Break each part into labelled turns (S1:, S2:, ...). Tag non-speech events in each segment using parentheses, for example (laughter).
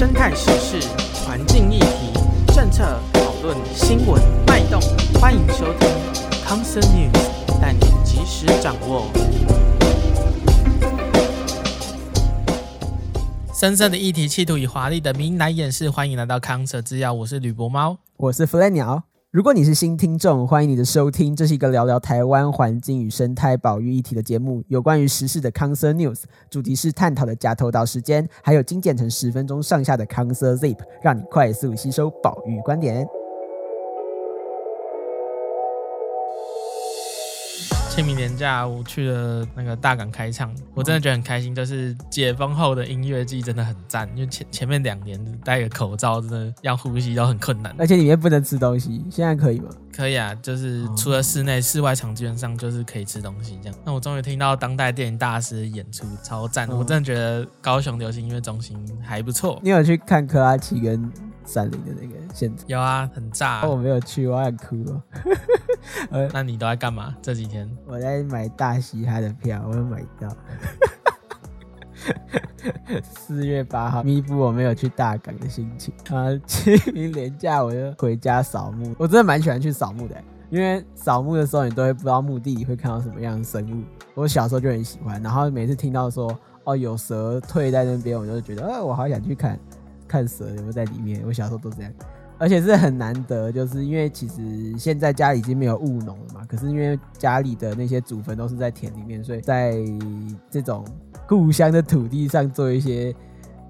S1: 生态时事、环境议题、政策讨论、新闻脉动，欢迎收听康 Sir News，带你及时掌握。深深的议题，企图以华丽的名来掩饰。欢迎来到康 Sir 制药，我是吕博猫，
S2: 我是 Fly 鸟。如果你是新听众，欢迎你的收听。这是一个聊聊台湾环境与生态保育议题的节目，有关于时事的 Cancer News，主题是探讨的假投稿时间，还有精简成十分钟上下的 Cancer Zip，让你快速吸收保育观点。
S1: 清明年假，我去了那个大港开唱，我真的觉得很开心。就是解封后的音乐季真的很赞，因为前前面两年戴个口罩，真的要呼吸都很困难，
S2: 而且里面不能吃东西。现在可以吗？
S1: 可以啊，就是除了室内，室外场基本上就是可以吃东西这样。那我终于听到当代电影大师演出，超赞！我真的觉得高雄流行音乐中心还不错。
S2: 你有去看克拉奇跟闪灵的那个现场？
S1: 有啊，很炸啊。
S2: 我没有去，我想哭哦。(laughs)
S1: 那你都在干嘛？这几天
S2: 我在买大嘻哈的票，我有买到。(laughs) 四月八号，弥补我没有去大港的心情。啊，(laughs) 清明连假我就回家扫墓。我真的蛮喜欢去扫墓的，因为扫墓的时候你都会不知道墓地里会看到什么样的生物。我小时候就很喜欢，然后每次听到说哦有蛇退在那边，我就觉得，呃，我好想去看看蛇有没有在里面。我小时候都这样。而且是很难得，就是因为其实现在家里已经没有务农了嘛，可是因为家里的那些祖坟都是在田里面，所以在这种故乡的土地上做一些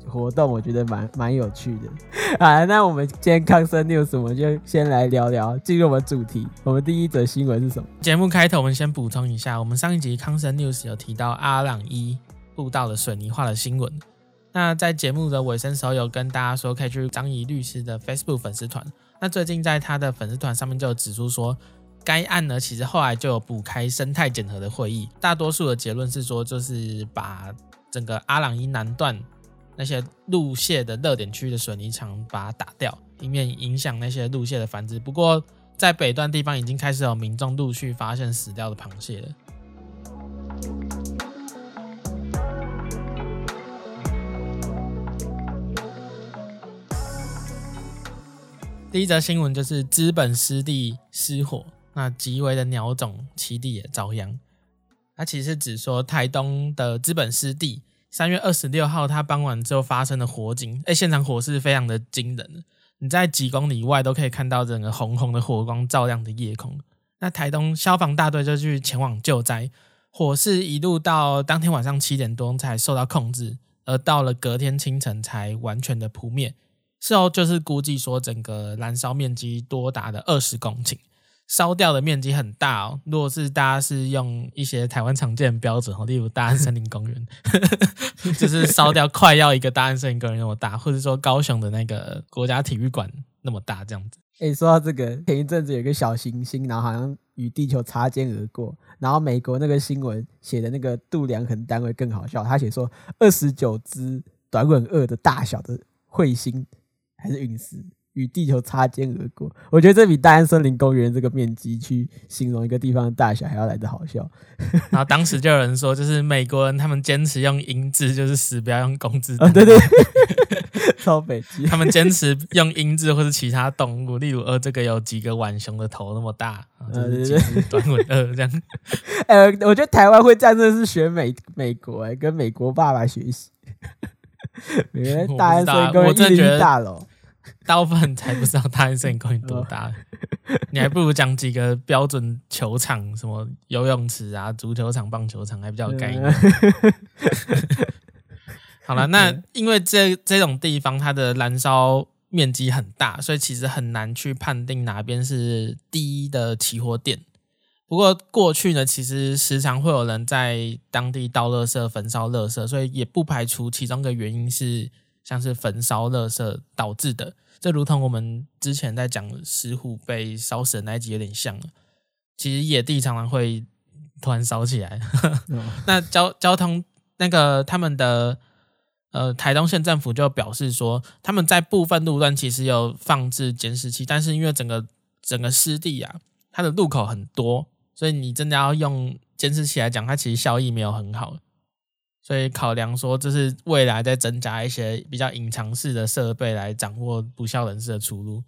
S2: 活动，我觉得蛮蛮有趣的。好，那我们今天康 Sir News，我们就先来聊聊，进入我们主题。我们第一则新闻是什么？
S1: 节目开头我们先补充一下，我们上一集康 Sir News 有提到阿朗伊步道的水泥化的新闻。那在节目的尾声时候，有跟大家说可以去张怡律师的 Facebook 粉丝团。那最近在他的粉丝团上面就有指出说，该案呢其实后来就有补开生态检核的会议，大多数的结论是说，就是把整个阿朗伊南段那些陆蟹的热点区域的水泥墙把它打掉，以免影响那些陆蟹的繁殖。不过在北段地方已经开始有民众陆续发现死掉的螃蟹了。第一则新闻就是资本湿地失火，那极为的鸟种栖地也遭殃。它其实只说台东的资本湿地，三月二十六号它傍晚之后发生的火警，哎，现场火势非常的惊人，你在几公里外都可以看到整个红红的火光照亮的夜空。那台东消防大队就去前往救灾，火势一路到当天晚上七点多才受到控制，而到了隔天清晨才完全的扑灭。事后就是估计说，整个燃烧面积多达的二十公顷，烧掉的面积很大哦。如果是大家是用一些台湾常见的标准哦，例如大安森林公园，(laughs) 就是烧掉快要一个大安森林公园那么大，或者说高雄的那个国家体育馆那么大这样子。
S2: 哎、欸，说到这个，前一阵子有个小行星，然后好像与地球擦肩而过，然后美国那个新闻写的那个度量衡单位更好笑，他写说二十九只短吻鳄的大小的彗星。还是陨石与地球擦肩而过，我觉得这比大安森林公园这个面积去形容一个地方的大小还要来得好笑。
S1: 然后当时就有人说，就是美国人他们坚持用英字，就是死不要用公字。
S2: 啊，对对，(laughs) 超北极。
S1: 他们坚持用英字或是其他动物，例如呃，这个有几个浣熊的头那么大，就是短吻鳄这样。(laughs)
S2: 哎、呃，我觉得台湾会这样，真的是学美美国跟美国爸爸学习。(laughs) 大安森林公园一零一大楼，(laughs)
S1: 大部分才不知道大安森林公园多大。(laughs) 你还不如讲几个标准球场，什么游泳池啊、足球场、棒球场，还比较有概念。(laughs) 好了，那因为这这种地方它的燃烧面积很大，所以其实很难去判定哪边是第一的起火点。不过过去呢，其实时常会有人在当地倒垃圾、焚烧垃圾，所以也不排除其中个原因是像是焚烧垃圾导致的。这如同我们之前在讲石虎被烧死的那一集有点像了。其实野地常常会突然烧起来。(laughs) 那交交通那个他们的呃台东县政府就表示说，他们在部分路段其实有放置监视器，但是因为整个整个湿地啊，它的路口很多。所以你真的要用监视器来讲，它其实效益没有很好，所以考量说这是未来在增加一些比较隐藏式的设备来掌握不肖人士的出路，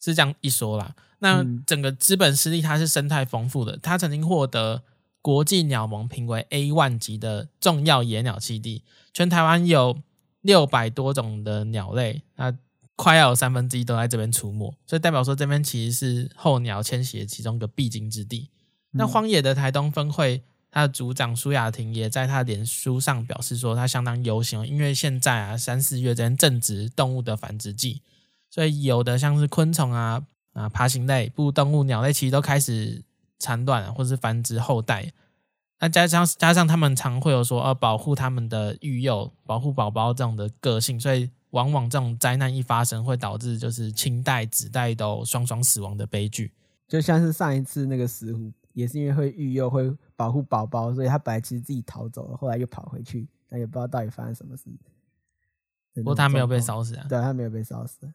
S1: 是这样一说啦。那整个资本势力它是生态丰富的，它曾经获得国际鸟盟评为 A 万级的重要野鸟栖地，全台湾有六百多种的鸟类，那快要有三分之一都在这边出没，所以代表说这边其实是候鸟迁徙的其中一个必经之地。那荒野的台东分会。他的组长苏雅婷也在他的脸书上表示说，他相当忧心，因为现在啊三四月这边正值动物的繁殖季，所以有的像是昆虫啊啊爬行类、哺乳动物、鸟类，其实都开始产卵或是繁殖后代。那加上加上他们常会有说要保护他们的育幼、保护宝宝这种的个性，所以往往这种灾难一发生，会导致就是亲代子代都双双死亡的悲剧。
S2: 就像是上一次那个石虎。也是因为会育幼、会保护宝宝，所以他本来其实自己逃走了，后来又跑回去，但也不知道到底发生什么事。
S1: 不过他没有被烧死啊？
S2: 对，他没有被烧死，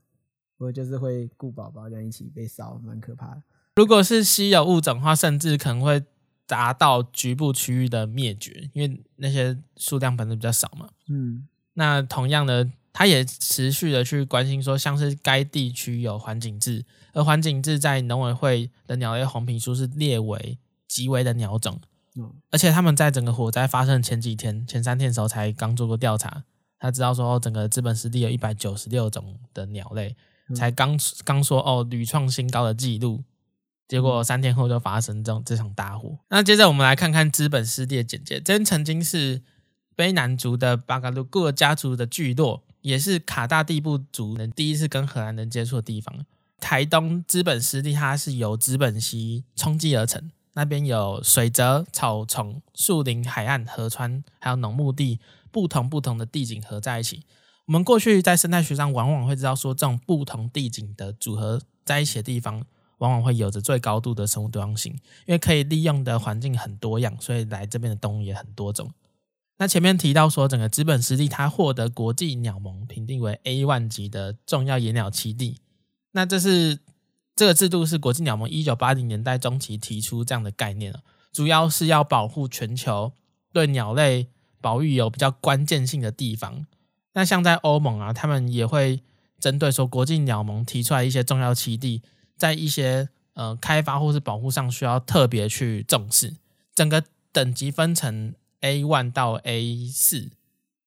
S2: 不过就是会顾宝宝这样一起被烧，蛮可怕的。
S1: 如果是稀有物种的话，甚至可能会达到局部区域的灭绝，因为那些数量本身比较少嘛。嗯，那同样的。他也持续的去关心说，像是该地区有环景雉，而环景雉在农委会的鸟类红皮书是列为极危的鸟种。嗯，而且他们在整个火灾发生的前几天、前三天的时候才刚做过调查，他知道说整个资本湿地有一百九十六种的鸟类，才刚刚说哦屡创新高的记录，结果三天后就发生这种这场大火。那接着我们来看看资本湿地的简介，这边曾经是卑南族的巴嘎鲁各家族的聚落。也是卡大地部族人第一次跟荷兰人接触的地方。台东资本湿地，它是由资本溪冲积而成，那边有水泽、草丛、树林、海岸、河川，还有农牧地，不同不同的地景合在一起。我们过去在生态学上往往会知道说，这种不同地景的组合在一起的地方，往往会有着最高度的生物多样性，因为可以利用的环境很多样，所以来这边的动物也很多种。那前面提到说，整个资本湿地它获得国际鸟盟评定为 A1 级的重要野鸟栖地。那这是这个制度是国际鸟盟一九八零年代中期提出这样的概念，主要是要保护全球对鸟类保育有比较关键性的地方。那像在欧盟啊，他们也会针对说国际鸟盟提出来一些重要栖地，在一些呃开发或是保护上需要特别去重视。整个等级分成。A one 到 A 四，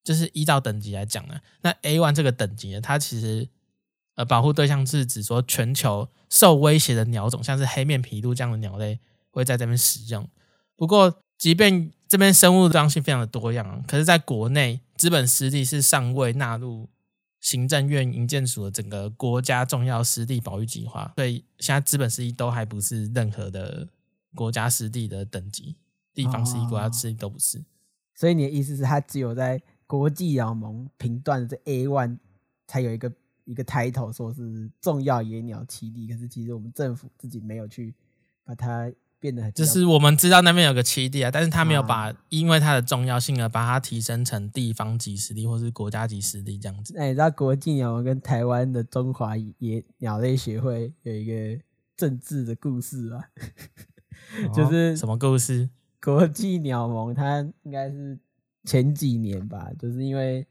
S1: 就是依照等级来讲呢。那 A one 这个等级呢，它其实呃保护对象是指说全球受威胁的鸟种，像是黑面琵鹭这样的鸟类会在这边使用。不过，即便这边生物多样性非常的多样，可是在国内资本湿地是尚未纳入行政院营建署的整个国家重要湿地保育计划，所以现在资本湿地都还不是任何的国家湿地的等级。地方是一国家之一都不是，
S2: 所以你的意思是，它只有在国际鸟盟评断的这 A one 才有一个一个 title，说是重要野鸟栖地。可是其实我们政府自己没有去把它变得很，
S1: 就是我们知道那边有个栖地啊，但是他没有把因为它的重要性而把它提升成地方级实力或是国家级实力这样子。
S2: 那你知道国际鸟盟跟台湾的中华野鸟类协会有一个政治的故事吗？(laughs) 就是、
S1: 哦、什么故事？
S2: 国际鸟盟，它应该是前几年吧，就是因为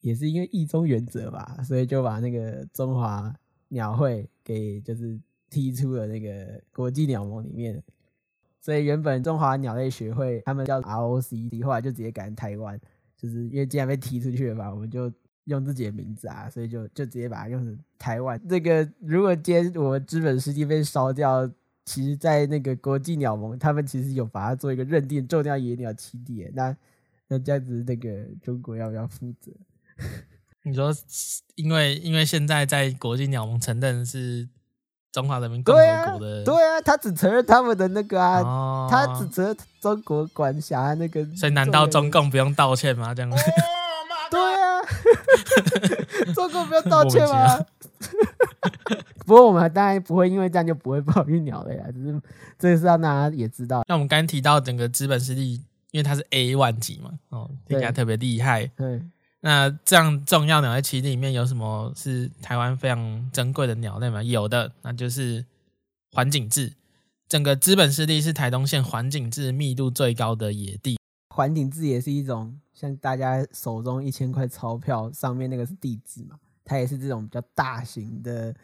S2: 也是因为一中原则吧，所以就把那个中华鸟会给就是踢出了那个国际鸟盟里面。所以原本中华鸟类学会他们叫 ROC，后来就直接改成台湾，就是因为既然被踢出去了吧，我们就用自己的名字啊，所以就就直接把它用成台湾。这个如果今天我们资本湿地被烧掉。其实，在那个国际鸟盟，他们其实有把它做一个认定重要野鸟栖地。那那这样子，那个中国要不要负责？(laughs)
S1: 你说，因为因为现在在国际鸟盟承认是中华人民共和国的，
S2: 对啊，对啊，他只承认他们的那个啊，哦、他只承认中国管辖那个。
S1: 所以，难道中共不用道歉吗？这样子？(laughs)
S2: 对啊，(laughs) 中共不用道歉吗？(laughs) 不过我们当然不会因为这样就不会保育鸟类啊，只是这个是让大家也知道。
S1: 那我们刚刚提到整个资本湿地，因为它是 A 万级嘛，哦，听起来特别厉害。对，那这样重要鸟类栖地里面有什么是台湾非常珍贵的鸟类吗？有的，那就是环景雉。整个资本湿地是台东县环景雉密度最高的野地。
S2: 环景雉也是一种像大家手中一千块钞票上面那个是帝雉嘛，它也是这种比较大型的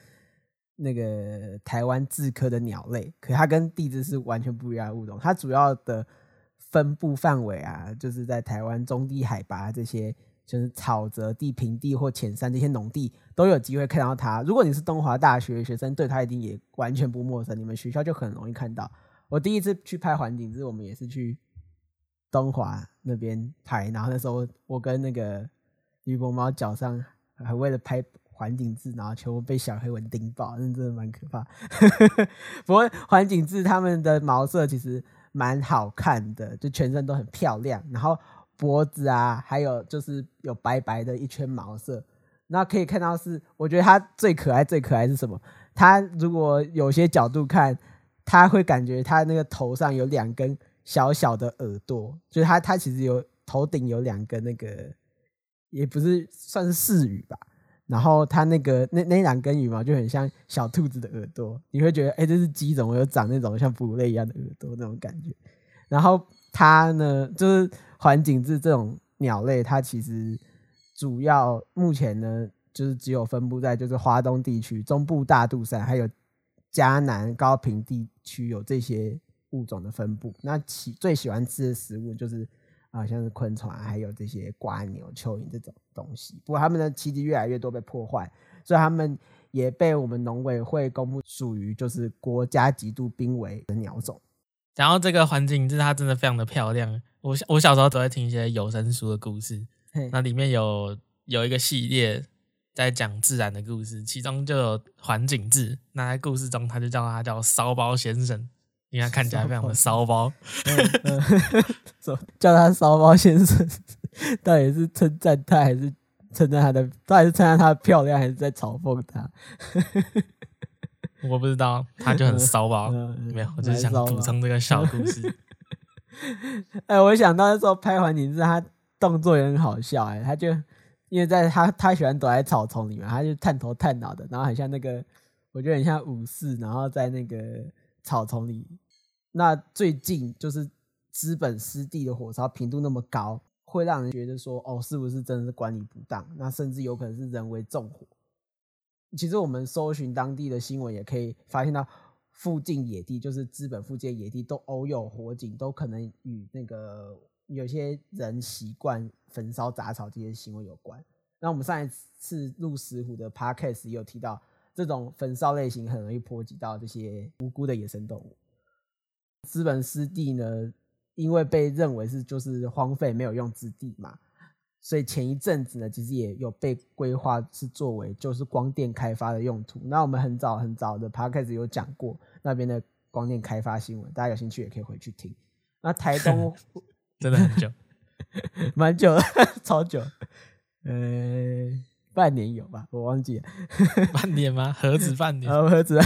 S2: 那个台湾雉科的鸟类，可它跟地质是完全不一样的物种。它主要的分布范围啊，就是在台湾中低海拔这些，就是草泽地、平地或浅山这些农地都有机会看到它。如果你是东华大学学生，对它一定也完全不陌生，你们学校就很容易看到。我第一次去拍环景，是我们也是去东华那边拍，然后那时候我跟那个鱼脖猫脚上还为了拍环景字，然后全部被小黑蚊叮爆，那真的蛮可怕。(laughs) 不过环景字他们的毛色其实蛮好看的，就全身都很漂亮，然后脖子啊，还有就是有白白的一圈毛色，那可以看到是，我觉得它最可爱最可爱是什么？它如果有些角度看。他会感觉他那个头上有两根小小的耳朵，就是他他其实有头顶有两根那个，也不是算是饰羽吧。然后它那个那那两根羽毛就很像小兔子的耳朵，你会觉得哎、欸，这是鸡怎么有长那种像哺乳类一样的耳朵那种感觉。然后它呢，就是环颈雉这种鸟类，它其实主要目前呢，就是只有分布在就是花东地区、中部大肚山还有。嘉南高屏地区有这些物种的分布，那喜最喜欢吃的食物就是啊，像是昆虫啊，还有这些瓜牛、蚯蚓这种东西。不过它们的栖地越来越多被破坏，所以它们也被我们农委会公布属于就是国家极度濒危的鸟种。
S1: 然后这个环境就是它真的非常的漂亮。我我小时候都会听一些有声书的故事，那里面有有一个系列。在讲自然的故事，其中就有环境志。那在故事中，他就叫他叫骚包先生，因为他看起来非常的骚包。(laughs)
S2: 叫他骚包先生，(laughs) 到底是称赞他，还是称赞他的？到底是称赞他的漂亮，还是在嘲讽他？(laughs)
S1: 我不知道，他就很骚包。没有，我就是想补充这个小故事。
S2: 哎，我想到那时候拍环颈雉，他动作也很好笑，哎，他就。因为在他他喜欢躲在草丛里面，他就探头探脑的，然后很像那个，我觉得很像武士，然后在那个草丛里。那最近就是资本湿地的火烧频度那么高，会让人觉得说，哦，是不是真的是管理不当？那甚至有可能是人为纵火。其实我们搜寻当地的新闻，也可以发现到附近野地，就是资本附近野地都偶有火警，都可能与那个。有些人习惯焚烧杂草这些行为有关。那我们上一次录石虎的 podcast 也有提到，这种焚烧类型很容易波及到这些无辜的野生动物。资本湿地呢，因为被认为是就是荒废没有用之地嘛，所以前一阵子呢，其实也有被规划是作为就是光电开发的用途。那我们很早很早的 podcast 有讲过那边的光电开发新闻，大家有兴趣也可以回去听。那台东。(laughs)
S1: 真的很久，(laughs)
S2: 蛮久了，(laughs) 超久，呃，半年有吧，我忘记了，
S1: 半年吗？(laughs) 何止半年？
S2: 何止？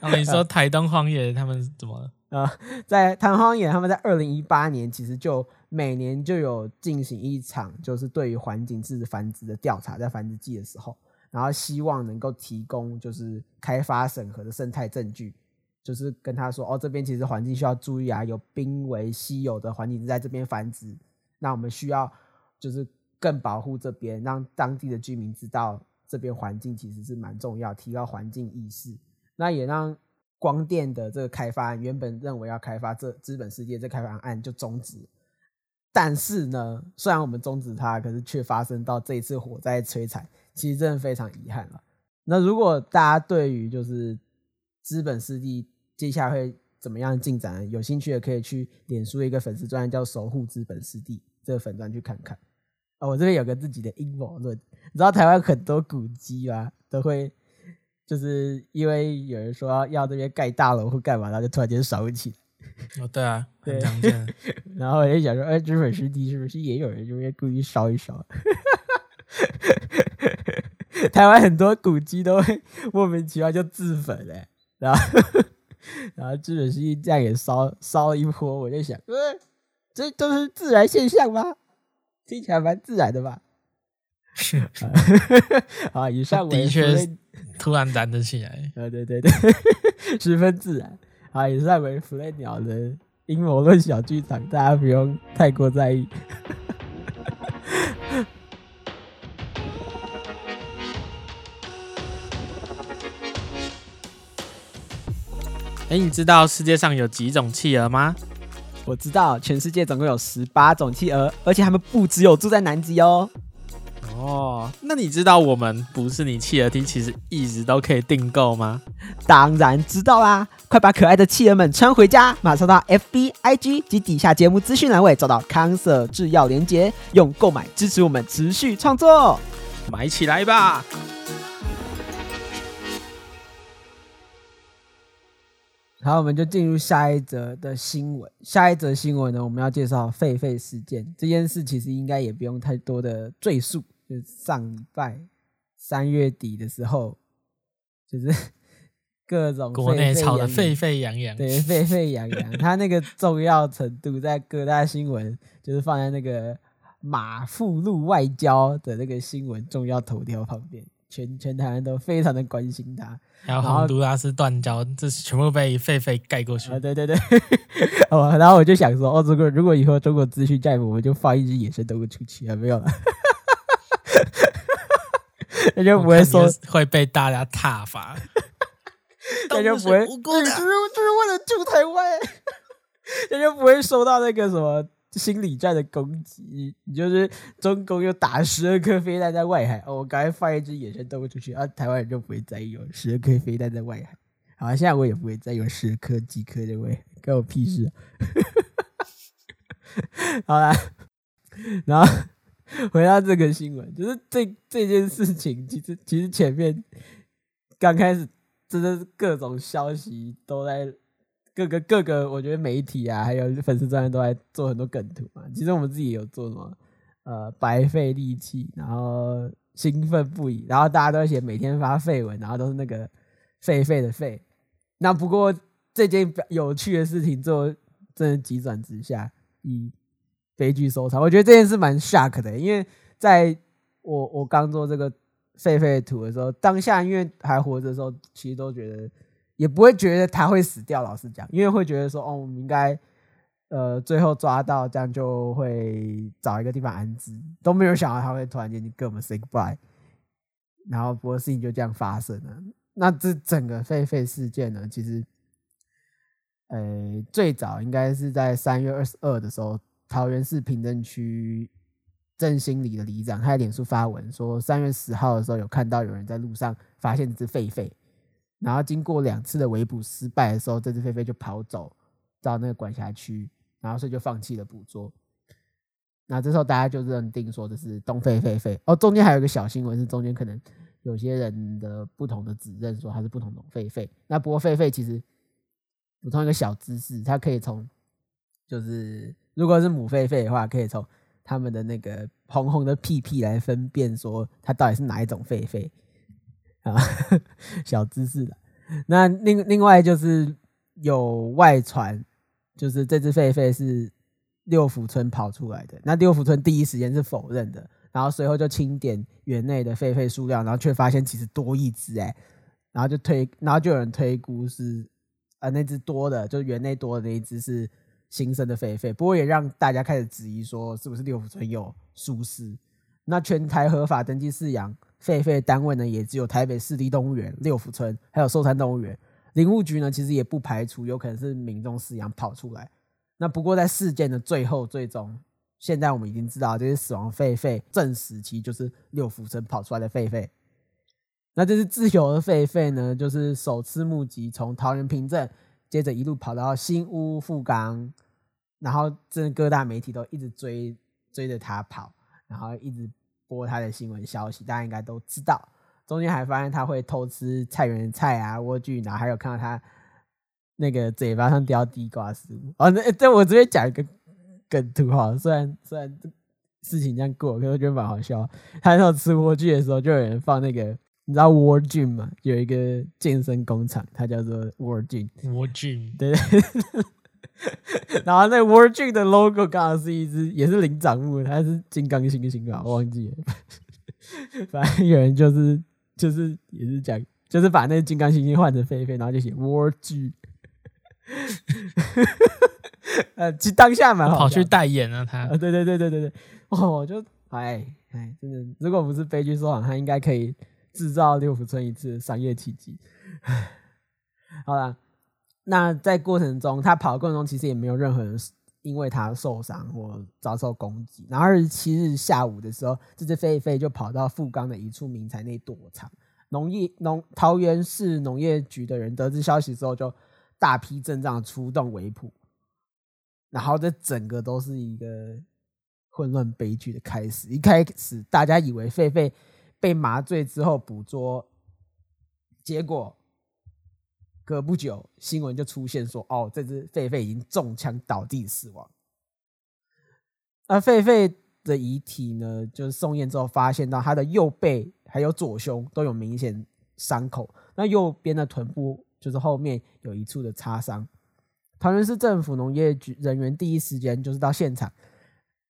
S1: 那 (laughs) 你说台东荒野他们怎么了？
S2: 啊，在台东荒野，他们在二零一八年其实就每年就有进行一场，就是对于环颈雉繁殖的调查，在繁殖季的时候，然后希望能够提供就是开发审核的生态证据。就是跟他说哦，这边其实环境需要注意啊，有濒危稀有的环境在这边繁殖，那我们需要就是更保护这边，让当地的居民知道这边环境其实是蛮重要，提高环境意识。那也让光电的这个开发案原本认为要开发这资本湿地这开发案就终止，但是呢，虽然我们终止它，可是却发生到这一次火灾摧残，其实真的非常遗憾了。那如果大家对于就是资本湿地，接下来会怎么样进展？有兴趣的可以去脸书一个粉丝专页叫“守护资本湿地”这个粉专去看看。哦，我这边有个自己的阴谋论，你知道台湾很多古迹啊，都会就是因为有人说要，要这边盖大楼或干嘛，然后就突然间烧起来。
S1: 哦，对啊，很常见。(laughs)
S2: 然后我就想说，哎，资本湿地是不是也有人就会故意烧一烧？(laughs) 台湾很多古迹都会莫名其妙就自焚嘞，然后。(laughs) 然后资本湿地这样也烧烧一波，我就想，呃，这都是自然现象吗？听起来蛮自然的吧？是 (laughs) 啊，以上的确
S1: 突然站得起来。(laughs)
S2: 啊对对对，(laughs) 十分自然。啊，以上为弗雷鸟人阴谋论小剧场，大家不用太过在意。
S1: 哎，你知道世界上有几种企鹅吗？
S2: 我知道，全世界总共有十八种企鹅，而且它们不只有住在南极哦。
S1: 哦，那你知道我们不是你企鹅厅，其实一直都可以订购吗？
S2: 当然知道啦！快把可爱的企鹅们穿回家，马上到 FB、IG 及底下节目资讯栏位找到康 Sir 制药连结，用购买支持我们持续创作，
S1: 买起来吧！
S2: 好，我们就进入下一则的新闻。下一则新闻呢，我们要介绍狒狒事件。这件事其实应该也不用太多的赘述，就是上礼拜三月底的时候，就是 (laughs) 各种
S1: 国内吵得沸沸扬扬，
S2: 对，沸沸扬扬。它那个重要程度，在各大新闻就是放在那个马富路外交的那个新闻重要头条旁边。全全台湾都非常的关心他，
S1: 还有洪都拉斯断交，这是全部被狒狒盖过去。
S2: 啊，对对 (laughs) 对，(laughs) 哦，然后我就想说，哦，如果如果以后中国资讯在，我们就放一只野生动物出去啊，没有了，(laughs) 那就不会说
S1: 会被大家挞伐，
S2: 那就不会，就是就是为了救台湾，那就不会收到那个什么。心理战的攻击，你就是中共又打十二颗飞弹在外海，哦，我赶快放一只野生动物出去，啊，台湾人就不会再有十二颗飞弹在外海。好，现在我也不会再有十颗几颗的外海，关我屁事啊！(laughs) 好啦，然后回到这个新闻，就是这这件事情，其实其实前面刚开始真的各种消息都在。各个各个，我觉得媒体啊，还有粉丝专页都在做很多梗图嘛。其实我们自己有做什么，呃，白费力气，然后兴奋不已，然后大家都会写每天发废文，然后都是那个废废的废。那不过这件有趣的事情，做真的急转直下，以悲剧收场。我觉得这件事蛮 shock 的，因为在我我刚做这个废废图的时候，当下因为还活着的时候，其实都觉得。也不会觉得他会死掉，老实讲，因为会觉得说，哦，我们应该，呃，最后抓到，这样就会找一个地方安置，都没有想到他会突然间跟我们 say goodbye，然后不过事情就这样发生了。那这整个狒狒事件呢，其实，呃，最早应该是在三月二十二的时候，桃园市平镇区振兴里的里长他在脸书发文说，三月十号的时候有看到有人在路上发现这只狒狒。然后经过两次的围捕失败的时候，这只狒狒就跑走到那个管辖区，然后所以就放弃了捕捉。那这时候大家就认定说这是东非狒狒。哦，中间还有一个小新闻是中间可能有些人的不同的指认说它是不同种狒狒。那不过狒狒其实补充一个小知识，它可以从就是如果是母狒狒的话，可以从它们的那个红红的屁屁来分辨说它到底是哪一种狒狒。啊，(laughs) 小知识的。那另另外就是有外传，就是这只狒狒是六福村跑出来的。那六福村第一时间是否认的，然后随后就清点园内的狒狒数量，然后却发现其实多一只哎，然后就推，然后就有人推估是呃那只多的，就园内多的那一只是新生的狒狒。不过也让大家开始质疑说，是不是六福村有疏失？那全台合法登记饲养。狒狒单位呢，也只有台北市立动物园、六福村，还有寿山动物园。林务局呢，其实也不排除有可能是民众饲养跑出来。那不过在事件的最后，最终，现在我们已经知道这些死亡狒狒证实其就是六福村跑出来的狒狒。那这是自由的狒狒呢，就是首次目击从桃园平镇，接着一路跑到新屋富冈，然后这各大媒体都一直追追着他跑，然后一直。播他的新闻消息，大家应该都知道。中间还发现他会偷吃菜园的菜啊、莴苣，然后还有看到他那个嘴巴上叼地瓜丝。哦，那这我这边讲一个梗图哈，虽然虽然事情这样过，可是我觉得蛮好笑。他那时候吃莴苣的时候，就有人放那个，你知道 World Gym 吗？有一个健身工厂，它叫做 World Gym。
S1: World Gym，
S2: 对。(laughs) (laughs) 然后那 Gym 的 logo 刚好是一只，也是灵长目，它是金刚猩猩吧？我忘记了。(laughs) 反正有人就是就是也是讲，就是把那金刚猩猩换成狒狒，然后就写 Gym。(laughs) 呃，其实当下蛮好，
S1: 跑去代言了他。
S2: 对对对对对对。哦，我就哎哎，真的，如果不是悲剧收场，他应该可以制造六福村一次商业奇迹。(sighs) 好了。那在过程中，他跑的过程中其实也没有任何人因为他受伤或遭受攻击。然后二十七日下午的时候，这只狒狒就跑到富冈的一处民宅内躲藏。农业农桃园市农业局的人得知消息之后，就大批阵仗出动围捕。然后这整个都是一个混乱悲剧的开始。一开始大家以为狒狒被麻醉之后捕捉，结果。隔不久，新闻就出现说：“哦，这只狒狒已经中枪倒地死亡。”而狒狒的遗体呢，就是送验之后发现到它的右背还有左胸都有明显伤口，那右边的臀部就是后面有一处的擦伤。桃园市政府农业局人员第一时间就是到现场，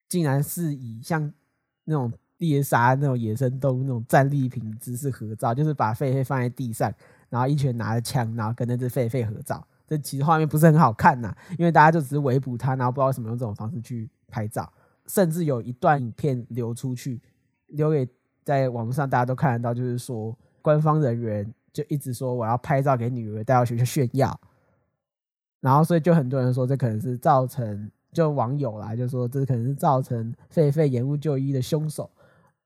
S2: 竟然是以像那种猎杀那种野生动物那种站立品姿势合照，就是把狒狒放在地上。然后一拳拿着枪，然后跟那只狒狒合照。这其实画面不是很好看呐，因为大家就只是围捕它，然后不知道什么用这种方式去拍照。甚至有一段影片流出去，留给在网络上大家都看得到，就是说官方人员就一直说我要拍照给女儿带到学校炫耀。然后所以就很多人说这可能是造成，就网友啦就说这可能是造成狒狒延误就医的凶手。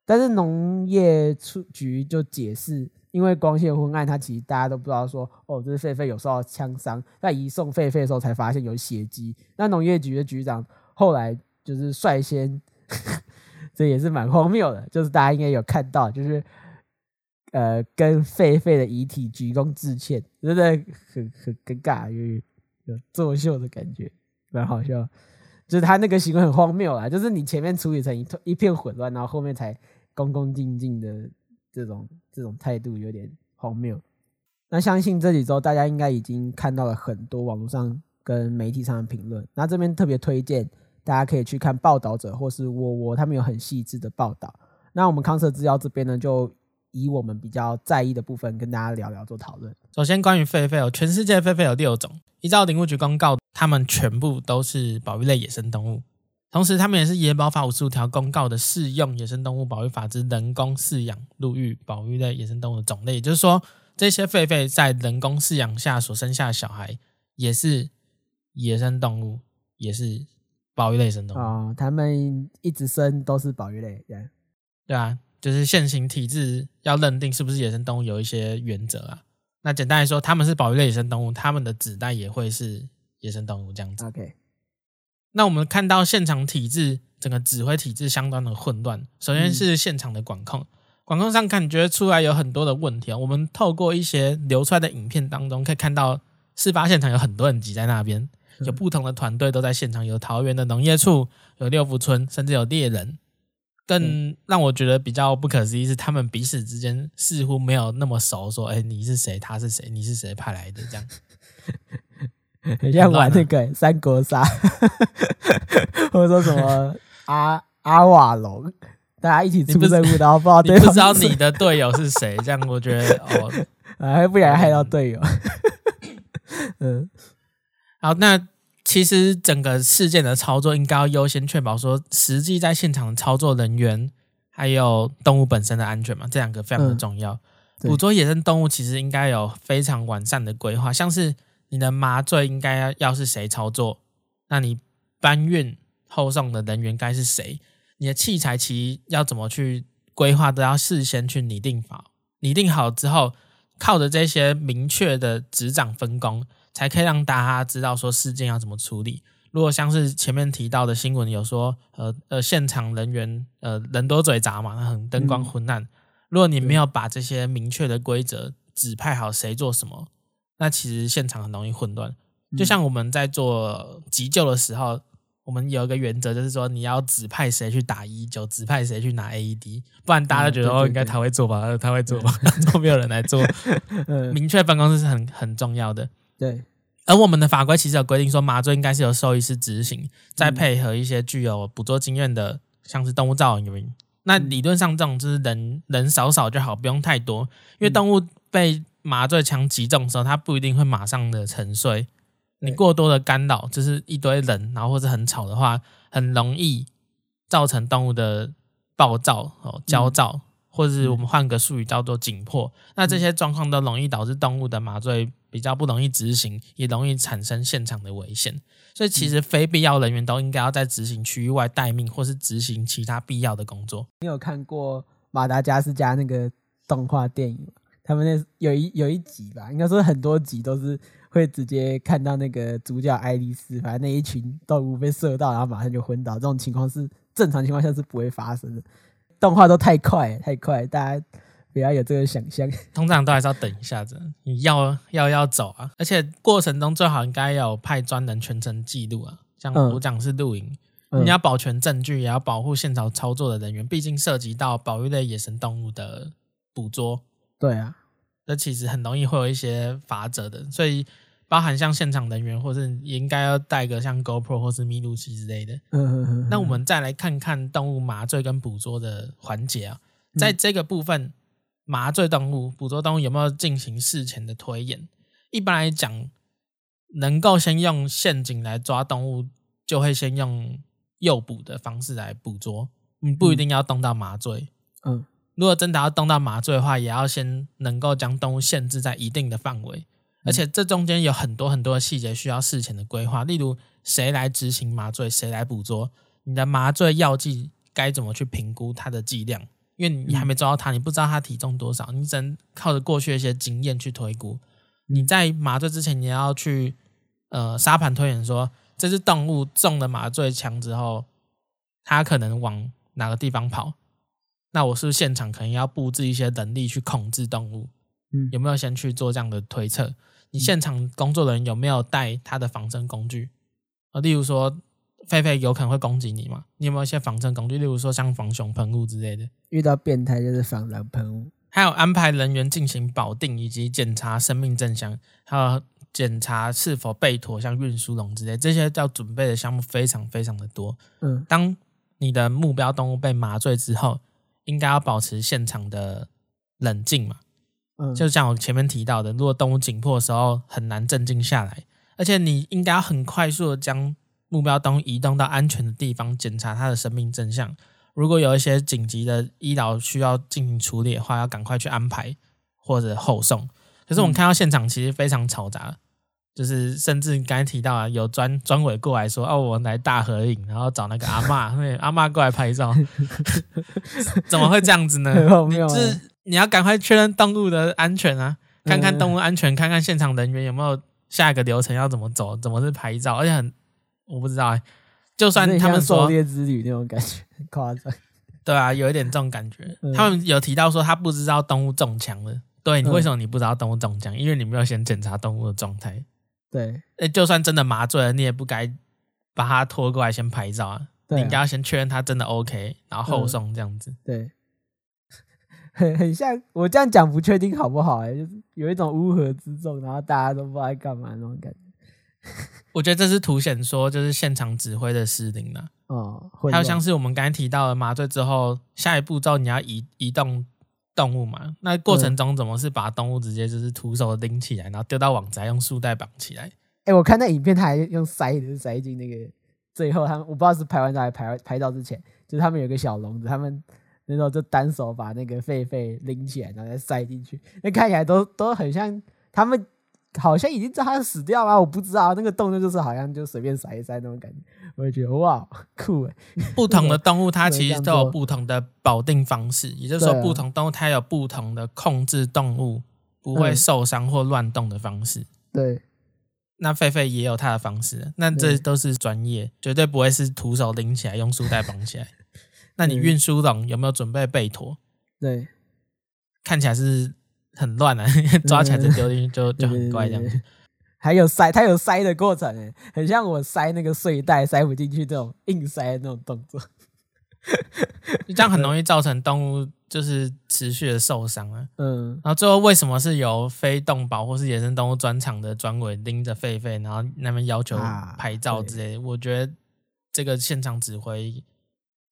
S2: 但是农业处局就解释。因为光线昏暗，他其实大家都不知道说，哦，这是狒狒有受到枪伤。在移送狒狒的时候，才发现有血迹。那农业局的局长后来就是率先，(laughs) 这也是蛮荒谬的，就是大家应该有看到，就是呃，跟狒狒的遗体鞠躬致歉，真的很很尴尬，有有作秀的感觉，蛮好笑。就是他那个行为很荒谬啊，就是你前面处理成一一片混乱，然后后面才恭恭敬敬的。这种这种态度有点荒谬。那相信这几周大家应该已经看到了很多网络上跟媒体上的评论。那这边特别推荐大家可以去看报道者或是窝窝，他们有很细致的报道。那我们康 Sir 资料这边呢，就以我们比较在意的部分跟大家聊聊做讨论。
S1: 首先，关于狒狒哦，全世界狒狒有六种，依照林务局公告，它们全部都是保育类野生动物。同时，他们也是野保法五十五条公告的适用野生动物保育法之人工饲养陆域保育类野生动物的种类。也就是说，这些狒狒在人工饲养下所生下的小孩，也是野生动物，也是保育类野生动物。
S2: 哦，他们一直生都是保育类，对
S1: 对啊，就是现行体制要认定是不是野生动物有一些原则啊。那简单来说，他们是保育类野生动物，他们的子代也会是野生动物这样子。
S2: OK。
S1: 那我们看到现场体制，整个指挥体制相当的混乱。首先是现场的管控，管控上感觉出来有很多的问题啊。我们透过一些流出来的影片当中，可以看到事发现场有很多人挤在那边，有不同的团队都在现场，有桃园的农业处，有六福村，甚至有猎人。更让我觉得比较不可思议是，他们彼此之间似乎没有那么熟，说：“哎，你是谁？他是谁？你是谁派来的？”这样。(laughs) (laughs)
S2: 很像玩那个三国杀，(laughs) 或者说什么阿阿瓦隆，大家一起出任务，然后不知道对，
S1: 不知道你的队友是谁，(laughs) 这样我觉得哦，
S2: 还不然害到队友。嗯，
S1: 好，那其实整个事件的操作应该要优先确保说，实际在现场的操作人员还有动物本身的安全嘛，这两个非常的重要。捕捉野生动物其实应该有非常完善的规划，像是。你的麻醉应该要要是谁操作？那你搬运后送的人员该是谁？你的器材其实要怎么去规划，都要事先去拟定好。拟定好之后，靠着这些明确的职掌分工，才可以让大家知道说事件要怎么处理。如果像是前面提到的新闻有说，呃呃，现场人员呃人多嘴杂嘛，很灯光昏暗。如果你没有把这些明确的规则指派好，谁做什么？那其实现场很容易混乱，就像我们在做急救的时候，我们有一个原则，就是说你要指派谁去打一九，指派谁去拿 AED，不然大家都觉得哦，应该他会做吧，他会做吧，(laughs) 都没有人来做。(laughs) 明确办公室是很很重要的。
S2: 对，
S1: 而我们的法规其实有规定说，麻醉应该是由兽医师执行，再配合一些具有捕捉经验的，像是动物照影员。那理论上这种就是人人少少就好，不用太多，因为动物被。麻醉枪击中的时候，它不一定会马上的沉睡。你过多的干扰，就是一堆人，然后或者很吵的话，很容易造成动物的暴躁、哦焦躁，嗯、或者是我们换个术语叫做紧迫。嗯、那这些状况都容易导致动物的麻醉比较不容易执行，也容易产生现场的危险。所以其实非必要人员都应该要在执行区域外待命，或是执行其他必要的工作。
S2: 你有看过马达加斯加那个动画电影吗？他们那有一有一集吧，应该说很多集都是会直接看到那个主角爱丽丝，反正那一群动物被射到，然后马上就昏倒。这种情况是正常情况下是不会发生的。动画都太快太快，大家不要有这个想象。(laughs)
S1: 通常都还是要等一下子，你要要要走啊！而且过程中最好应该要派专人全程记录啊，像我讲是录影，嗯、你要保全证据，也要保护现场操作的人员，毕竟涉及到保育类野生动物的捕捉。
S2: 对啊，
S1: 这其实很容易会有一些法则的，所以包含像现场人员，或是应该要带个像 GoPro 或是密录器之类的。嗯嗯嗯。那我们再来看看动物麻醉跟捕捉的环节啊，在这个部分，麻醉动物、捕捉动物有没有进行事前的推演？一般来讲，能够先用陷阱来抓动物，就会先用诱捕的方式来捕捉，你不一定要动到麻醉。嗯。如果真的要动到麻醉的话，也要先能够将动物限制在一定的范围，而且这中间有很多很多的细节需要事前的规划，例如谁来执行麻醉，谁来捕捉，你的麻醉药剂该怎么去评估它的剂量，因为你还没抓到它，你不知道它体重多少，你只能靠着过去的一些经验去推估。你在麻醉之前，你要去呃沙盘推演说，这只动物中了麻醉枪之后，它可能往哪个地方跑。那我是不是现场可能要布置一些能力去控制动物？嗯，有没有先去做这样的推测？你现场工作人员有没有带他的防身工具？啊，例如说，狒狒有可能会攻击你嘛？你有没有一些防身工具？例如说像防熊喷雾之类的。
S2: 遇到变态就是防狼喷雾。
S1: 还有安排人员进行保定以及检查生命征象，还有检查是否被妥，像运输笼之类，这些要准备的项目非常非常的多。嗯，当你的目标动物被麻醉之后。应该要保持现场的冷静嘛，嗯，就像我前面提到的，如果动物紧迫的时候很难镇静下来，而且你应该要很快速的将目标动物移动到安全的地方，检查它的生命真相。如果有一些紧急的医疗需要进行处理的话，要赶快去安排或者后送。可是我们看到现场其实非常嘈杂。就是，甚至你刚才提到啊，有专专委过来说，哦，我来大合影，然后找那个阿嬷，(laughs) 对，阿嬷过来拍照，(laughs) 怎么会这样子呢？(laughs) 你是你要赶快确认动物的安全啊，看看动物安全，看看现场人员有没有下一个流程要怎么走，怎么是拍照，而且很我不知道哎，就算他们说狩
S2: 猎之旅那种感觉很夸张，
S1: 对啊，有一点这种感觉。他们有提到说他不知道动物中枪了，对，你为什么你不知道动物中枪？因为你没有先检查动物的状态。
S2: 对，
S1: 诶，就算真的麻醉了，你也不该把他拖过来先拍照啊。对啊，你应该要先确认他真的 OK，然后后送这样子。
S2: 嗯、对，很 (laughs) 很像我这样讲不确定好不好？哎，就是有一种乌合之众，然后大家都不知道在干嘛那种感觉。(laughs)
S1: 我觉得这是凸显说就是现场指挥的失灵了。哦，还有像是我们刚才提到的麻醉之后，下一步骤你要移移动。动物嘛，那过程中怎么是把动物直接就是徒手拎起来，然后丢到网子，用束带绑起来？
S2: 哎、我看那影片，他还用塞的，塞进那个最后他们，我不知道是拍完照还是拍拍照之前，就是他们有个小笼子，他们那时候就单手把那个狒狒拎起来，然后再塞进去，那看起来都都很像他们。好像已经知道它死掉了，我不知道那个动作就是好像就随便甩一甩那种感觉，我也觉得哇酷哎！
S1: 不同的动物它其实都有不同的保定方式，也就是说不同动物它有不同的控制动物不会受伤或乱动的方式。
S2: 对，
S1: 那狒狒也有它的方式，那这都是专业，绝对不会是徒手拎起来用束带绑起来。(laughs) 那你运输笼有没有准备备妥？
S2: 对，
S1: 看起来是。很乱啊，(laughs) 抓起来就丢进去，就就很怪这样子。
S2: 还有塞，它有塞的过程诶，很像我塞那个睡袋塞不进去这种硬塞的那种动作。(laughs)
S1: 这样很容易造成动物就是持续的受伤啊。嗯，然后最后为什么是由非动保或是野生动物专场的专委拎着狒狒，然后那边要求拍照之类的？我觉得这个现场指挥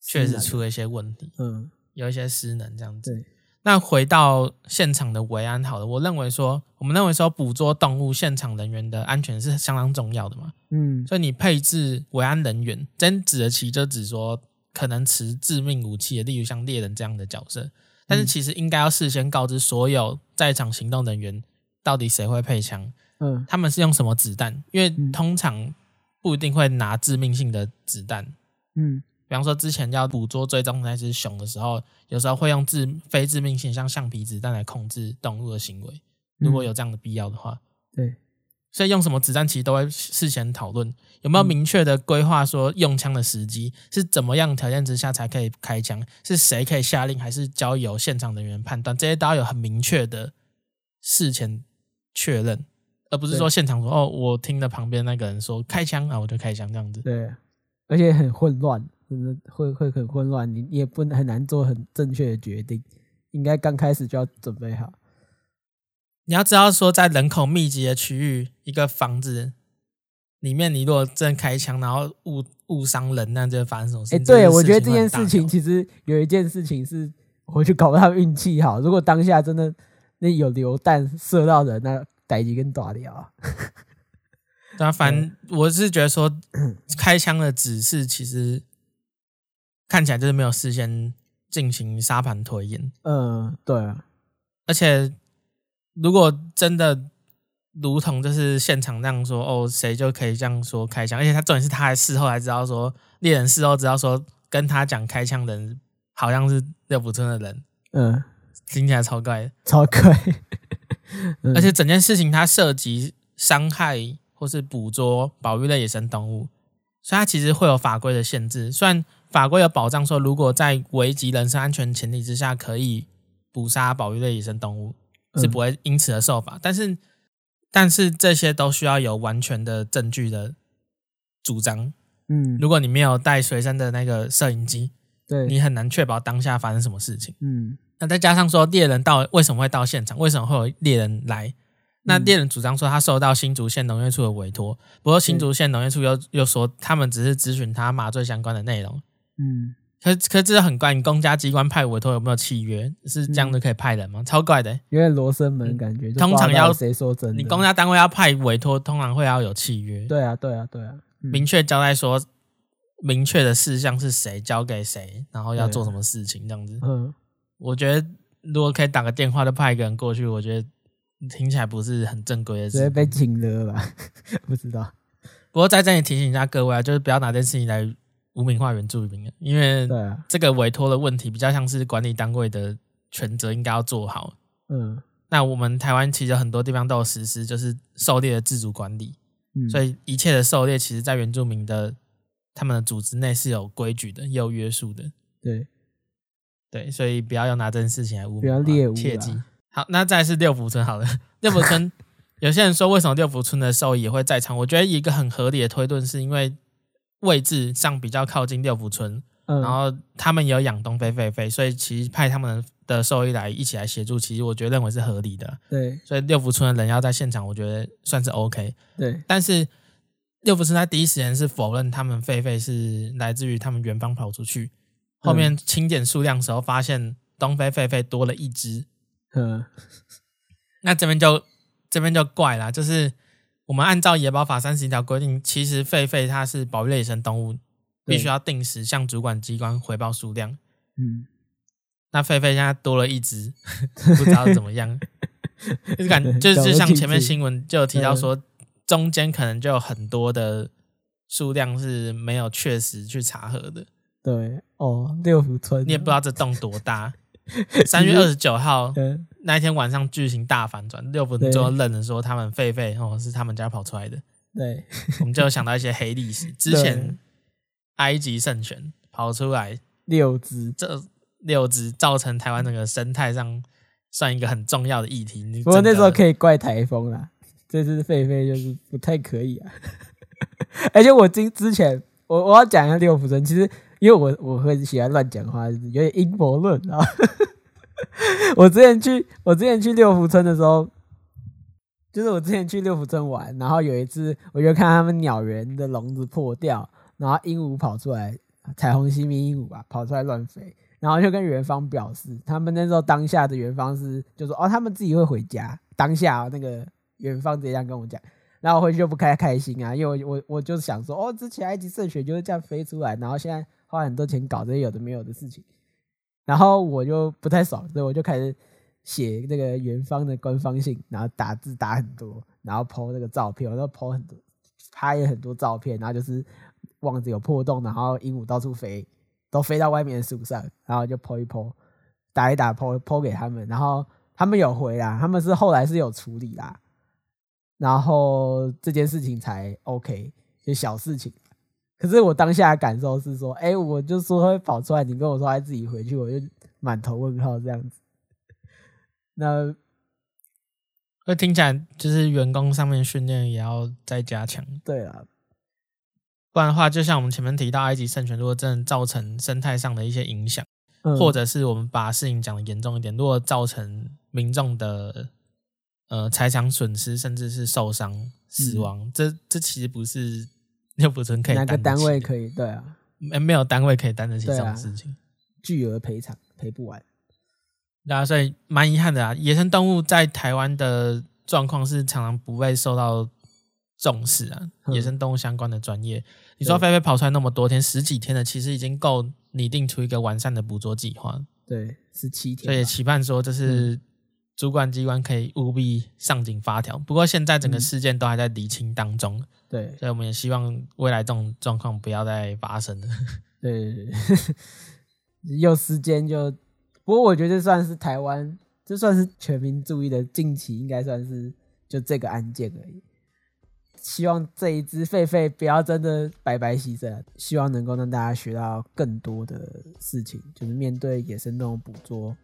S1: 确实出了一些问题，嗯，有一些失能这样子。那回到现场的维安，好了，我认为说，我们认为说，捕捉动物现场人员的安全是相当重要的嘛。嗯，所以你配置维安人员，真指的其实就指说可能持致命武器的，例如像猎人这样的角色。但是其实应该要事先告知所有在场行动人员，到底谁会配枪，
S2: 嗯，
S1: 他们是用什么子弹？因为通常不一定会拿致命性的子弹。
S2: 嗯，
S1: 比方说之前要捕捉追踪那只熊的时候，有时候会用致非致命性，像橡皮子弹来控制动物的行为。如果有这样的必要的话，
S2: 对。
S1: 所以用什么子弹其实都会事先讨论，有没有明确的规划说用枪的时机是怎么样条件之下才可以开枪，是谁可以下令，还是交由现场人员判断？这些都要有很明确的事前确认，而不是说现场说哦，我听了旁边那个人说开枪啊，我就开枪这样子。
S2: 对，而且很混乱，真的会会很混乱，你你也不很难做很正确的决定，应该刚开始就要准备好。
S1: 你要知道，说在人口密集的区域，一个房子里面，你如果真开枪，然后误误伤人，那就会发生什么事？哎、
S2: 欸，对，我觉得这件事情其实有一件事情是，我就搞不到运气好。如果当下真的那有流弹射到人，那逮几根打掉。
S1: 对啊，反 (laughs) 正我是觉得说，开枪的指示其实看起来就是没有事先进行沙盘推演。
S2: 嗯，对啊，
S1: 而且。如果真的如同就是现场那样说，哦，谁就可以这样说开枪？而且他重点是他还事后才知道说，猎人事后知道说跟他讲开枪的人好像是六福村的人，
S2: 嗯，
S1: 听起来超怪，
S2: 超怪。
S1: 嗯、而且整件事情它涉及伤害或是捕捉保育类野生动物，所以它其实会有法规的限制。虽然法规有保障说，如果在危及人身安全前提之下可以捕杀保育类野生动物。是不会因此而受罚，嗯，但是，但是这些都需要有完全的证据的主张。
S2: 嗯，
S1: 如果你没有带随身的那个摄影机，
S2: 对，
S1: 你很难确保当下发生什么事情。
S2: 嗯，
S1: 那再加上说猎人到为什么会到现场，为什么会有猎人来？那猎人主张说他受到新竹县农业处的委托，不过新竹县农业处又又说他们只是咨询他麻醉相关的内容。
S2: 嗯。
S1: 可可这很怪，你公家机关派委托有没有契约？是这样就可以派人吗？嗯、超怪的，
S2: 因为罗生门感觉。
S1: 通常要
S2: 谁说真的？
S1: 你公家单位要派委托，通常会要有契约。
S2: 对啊，对啊，对啊，嗯、
S1: 明确交代说明确的事项是谁交给谁，然后要做什么事情这样子。
S2: 嗯，
S1: 我觉得如果可以打个电话就派一个人过去，我觉得听起来不是很正规的事。
S2: 直接被请了吧？(laughs) 不知道。
S1: 不过在这里提醒一下各位啊，就是不要拿这件事情来。污名化原住民，因为这个委托的问题比较像是管理单位的权责应该要做好。
S2: 嗯，
S1: 那我们台湾其实很多地方都有实施，就是狩猎的自主管理。嗯，所以一切的狩猎，其实在原住民的他们的组织内是有规矩的，有约束的。
S2: 对，
S1: 对，所以不要用拿这件事情来污
S2: 不要猎巫，
S1: 切记。好，那再是六福村，好了，(laughs) 六福村有些人说，为什么六福村的兽医也会在场？我觉得一个很合理的推论是因为。位置上比较靠近六福村，嗯，然后他们也有养东非狒狒，所以其实派他们的兽医来一起来协助，其实我觉得认为是合理的。
S2: 对，
S1: 所以六福村的人要在现场，我觉得算是 OK。
S2: 对，
S1: 但是六福村在第一时间是否认他们狒狒是来自于他们远方跑出去，后面清点数量的时候发现东非狒狒多了一只，
S2: 嗯，(laughs)
S1: 那这边就这边就怪了，就是。我们按照野保法三十一条规定，其实狒狒它是保育类野生动物，必须要定时向主管机关回报数量。
S2: 嗯，
S1: 那狒狒现在多了一只，(laughs) 不知道怎么样，就是感 (laughs) 就是像前面新闻就有提到说，中间可能就有很多的数量是没有确实去查核的。
S2: 对，哦，六福村，
S1: 你也不知道这洞多大。(laughs) (laughs) 三月二十九号那一天晚上剧情大反转，六福村就认了说他们狒狒哦是他们家跑出来的。
S2: 对，(laughs)
S1: 我们就想到一些黑历史。(laughs) 之前埃及圣犬跑出来
S2: 六只，
S1: 这六只造成台湾那个生态上算一个很重要的议题。
S2: 不过那时候可以怪台风啦，这只狒狒就是不太可以啊。而且我今之前我我要讲一下六福村，其实。因为我我会喜欢乱讲话，有点阴谋论啊。我之前去我之前去六福村的时候，就是我之前去六福村玩，然后有一次我就看他们鸟园的笼子破掉，然后鹦鹉跑出来，彩虹吸蜜鹦鹉吧，跑出来乱飞，然后就跟元芳表示，他们那时候当下的元芳是就说哦，他们自己会回家。当下那个元芳直接这样跟我讲。然后回去就不开开心啊，因为我我我就是想说，哦，之前埃及圣犬就是这样飞出来，然后现在花很多钱搞这些有的没有的事情，然后我就不太爽，所以我就开始写那个元方的官方信，然后打字打很多，然后 po 那个照片，我都 po 很多，拍了很多照片，然后就是网子有破洞，然后鹦鹉到处飞，都飞到外面的树上，然后就 po 一 po，打一打 po po 给他们，然后他们有回啦，他们是后来是有处理啦，然后这件事情才 OK，就小事情。可是我当下的感受是说，哎，我就说会跑出来，你跟我说还自己回去，我就满头问号这样子。那，
S1: 那听起来就是员工上面训练也要再加强。
S2: 对啊，
S1: 不然的话，就像我们前面提到，埃及圣泉如果真的造成生态上的一些影响，
S2: 嗯、
S1: 或者是我们把事情讲的严重一点，如果造成民众的呃财产损失，甚至是受伤、死亡，嗯、这这其实不是六福村可以担
S2: 哪个单位可以？对啊，
S1: 没没有单位可以担得起这种事情，啊、
S2: 巨额赔偿赔不完。
S1: 对啊，所以蛮遗憾的啊。野生动物在台湾的状况是常常不被受到重视啊。嗯、野生动物相关的专业，你说菲菲跑出来那么多天，十几天了，其实已经够拟定出一个完善的捕捉计划。
S2: 对，十七天。
S1: 所以也期盼说，这是主管机关可以务必上紧发条。不过现在整个事件都还在厘清当中。嗯、
S2: 对，
S1: 所以我们也希望未来这种状况不要再发生了。
S2: 对，(laughs) 有时间就。不过我觉得算是台湾，这算是全民注意的近期，应该算是就这个案件而已。希望这一只狒狒不要真的白白牺牲，希望能够让大家学到更多的事情，就是面对野生动物捕捉。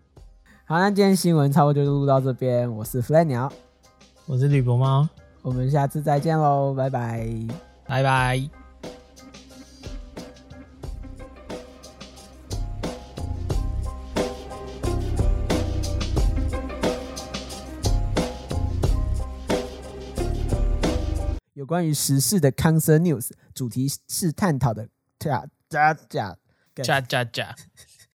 S2: 好，那今天新闻差不多就录到这边。我是 Fly 鸟，
S1: 我是吕博猫，
S2: 我们下次再见喽，拜拜，
S1: 拜拜。
S2: 有关于时事的 Concern News，主题是探讨的，加加加加加加。